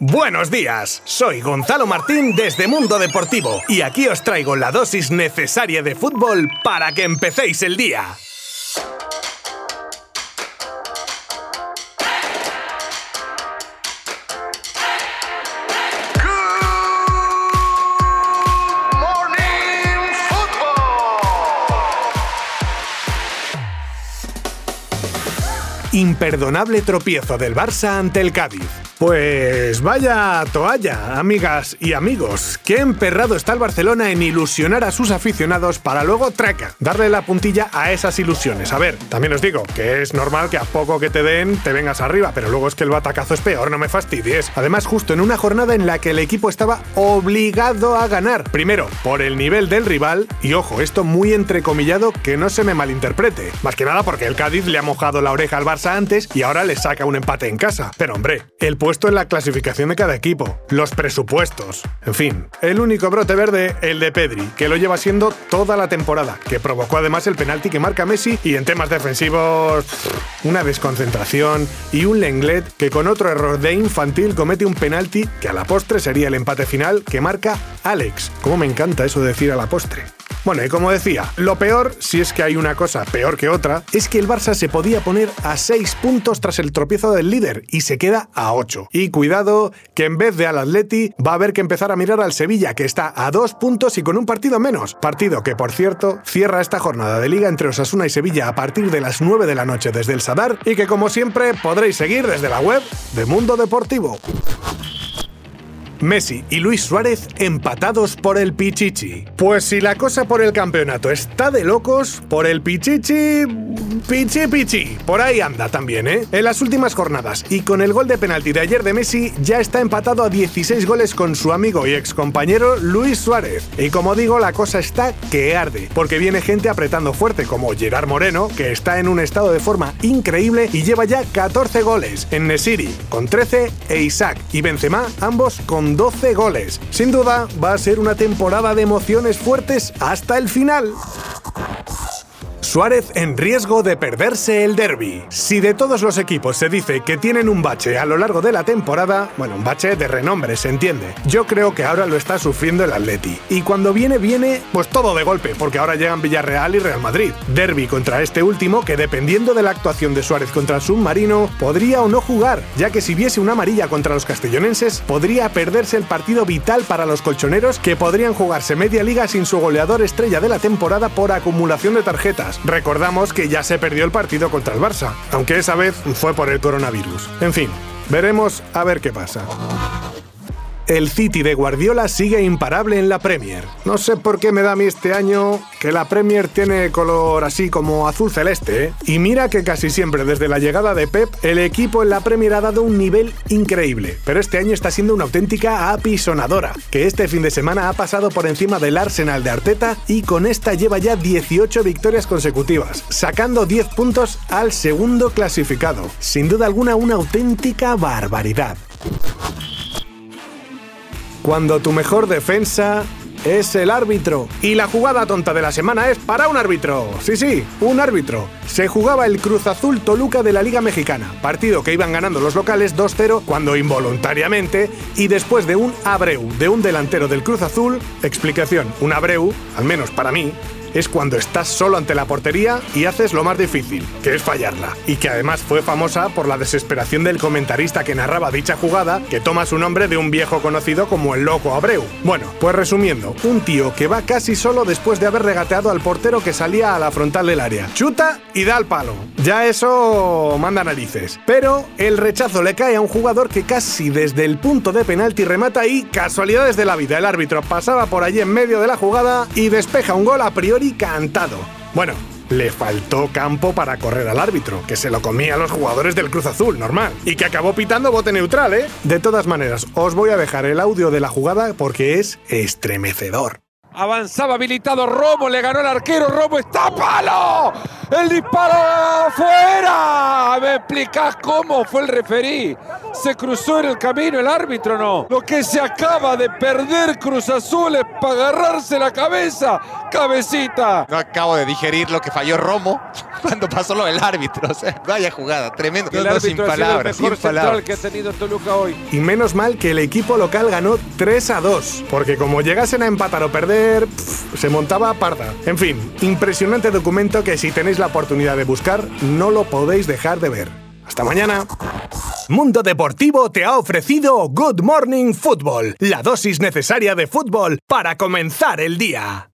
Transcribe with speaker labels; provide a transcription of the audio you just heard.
Speaker 1: Buenos días, soy Gonzalo Martín desde Mundo Deportivo y aquí os traigo la dosis necesaria de fútbol para que empecéis el día. Imperdonable tropiezo del Barça ante el Cádiz. Pues vaya toalla, amigas y amigos. Qué emperrado está el Barcelona en ilusionar a sus aficionados para luego traca, darle la puntilla a esas ilusiones. A ver, también os digo que es normal que a poco que te den te vengas arriba, pero luego es que el batacazo es peor, no me fastidies. Además, justo en una jornada en la que el equipo estaba obligado a ganar. Primero, por el nivel del rival, y ojo, esto muy entrecomillado que no se me malinterprete. Más que nada porque el Cádiz le ha mojado la oreja al Barça antes y ahora le saca un empate en casa. Pero hombre, el puesto en la clasificación de cada equipo, los presupuestos, en fin. El único brote verde, el de Pedri, que lo lleva siendo toda la temporada, que provocó además el penalti que marca Messi y en temas defensivos una desconcentración y un Lenglet que con otro error de infantil comete un penalti que a la postre sería el empate final que marca Alex. Cómo me encanta eso de decir a la postre. Bueno, y como decía, lo peor, si es que hay una cosa peor que otra, es que el Barça se podía poner a 6 puntos tras el tropiezo del líder y se queda a 8. Y cuidado, que en vez de al Atleti va a haber que empezar a mirar al Sevilla, que está a 2 puntos y con un partido menos. Partido que, por cierto, cierra esta jornada de liga entre Osasuna y Sevilla a partir de las 9 de la noche desde el Sadar y que, como siempre, podréis seguir desde la web de Mundo Deportivo. Messi y Luis Suárez empatados por el Pichichi. Pues si la cosa por el campeonato está de locos, por el Pichichi... Pichi Pichi. Por ahí anda también, ¿eh? En las últimas jornadas y con el gol de penalti de ayer de Messi, ya está empatado a 16 goles con su amigo y excompañero Luis Suárez. Y como digo, la cosa está que arde, porque viene gente apretando fuerte, como Gerard Moreno, que está en un estado de forma increíble y lleva ya 14 goles. En Nesiri, con 13, e Isaac y Benzema, ambos con 12 goles. Sin duda, va a ser una temporada de emociones fuertes hasta el final. Suárez en riesgo de perderse el derby. Si de todos los equipos se dice que tienen un bache a lo largo de la temporada, bueno, un bache de renombre, se entiende. Yo creo que ahora lo está sufriendo el Atleti. Y cuando viene, viene, pues todo de golpe, porque ahora llegan Villarreal y Real Madrid. Derby contra este último que dependiendo de la actuación de Suárez contra el submarino, podría o no jugar, ya que si viese una amarilla contra los castellonenses, podría perderse el partido vital para los colchoneros que podrían jugarse media liga sin su goleador estrella de la temporada por acumulación de tarjetas. Recordamos que ya se perdió el partido contra el Barça, aunque esa vez fue por el coronavirus. En fin, veremos a ver qué pasa. El City de Guardiola sigue imparable en la Premier. No sé por qué me da a mí este año que la Premier tiene color así como azul celeste. ¿eh? Y mira que casi siempre desde la llegada de Pep, el equipo en la Premier ha dado un nivel increíble. Pero este año está siendo una auténtica apisonadora, que este fin de semana ha pasado por encima del Arsenal de Arteta y con esta lleva ya 18 victorias consecutivas, sacando 10 puntos al segundo clasificado. Sin duda alguna una auténtica barbaridad cuando tu mejor defensa es el árbitro. Y la jugada tonta de la semana es para un árbitro. Sí, sí, un árbitro. Se jugaba el Cruz Azul Toluca de la Liga Mexicana, partido que iban ganando los locales 2-0 cuando involuntariamente y después de un Abreu de un delantero del Cruz Azul, explicación, un Abreu, al menos para mí, es cuando estás solo ante la portería y haces lo más difícil, que es fallarla. Y que además fue famosa por la desesperación del comentarista que narraba dicha jugada, que toma su nombre de un viejo conocido como el Loco Abreu. Bueno, pues resumiendo, un tío que va casi solo después de haber regateado al portero que salía a la frontal del área. Chuta y da al palo. Ya eso manda narices. Pero el rechazo le cae a un jugador que casi desde el punto de penalti remata y, casualidades de la vida, el árbitro pasaba por allí en medio de la jugada y despeja un gol a priori cantado. Bueno, le faltó campo para correr al árbitro, que se lo comía a los jugadores del Cruz Azul, normal, y que acabó pitando bote neutral, ¿eh? De todas maneras, os voy a dejar el audio de la jugada porque es estremecedor.
Speaker 2: Avanzaba habilitado Romo, le ganó el arquero, Romo está palo. El disparo afuera. ¿Me explicás cómo fue el referí? ¿Se cruzó en el camino el árbitro no? Lo que se acaba de perder Cruz Azul es para agarrarse la cabeza. Cabecita.
Speaker 3: No acabo de digerir lo que falló Romo. cuando pasó lo del árbitro. O sea, vaya jugada, tremendo.
Speaker 2: El árbitro
Speaker 3: sin palabras,
Speaker 2: el mejor
Speaker 3: sin palabras.
Speaker 2: que ha tenido Toluca hoy.
Speaker 1: Y menos mal que el equipo local ganó 3 a 2, porque como llegasen a empatar o perder, pff, se montaba parda. En fin, impresionante documento que si tenéis la oportunidad de buscar, no lo podéis dejar de ver. Hasta mañana. Mundo Deportivo te ha ofrecido Good Morning Football, la dosis necesaria de fútbol para comenzar el día.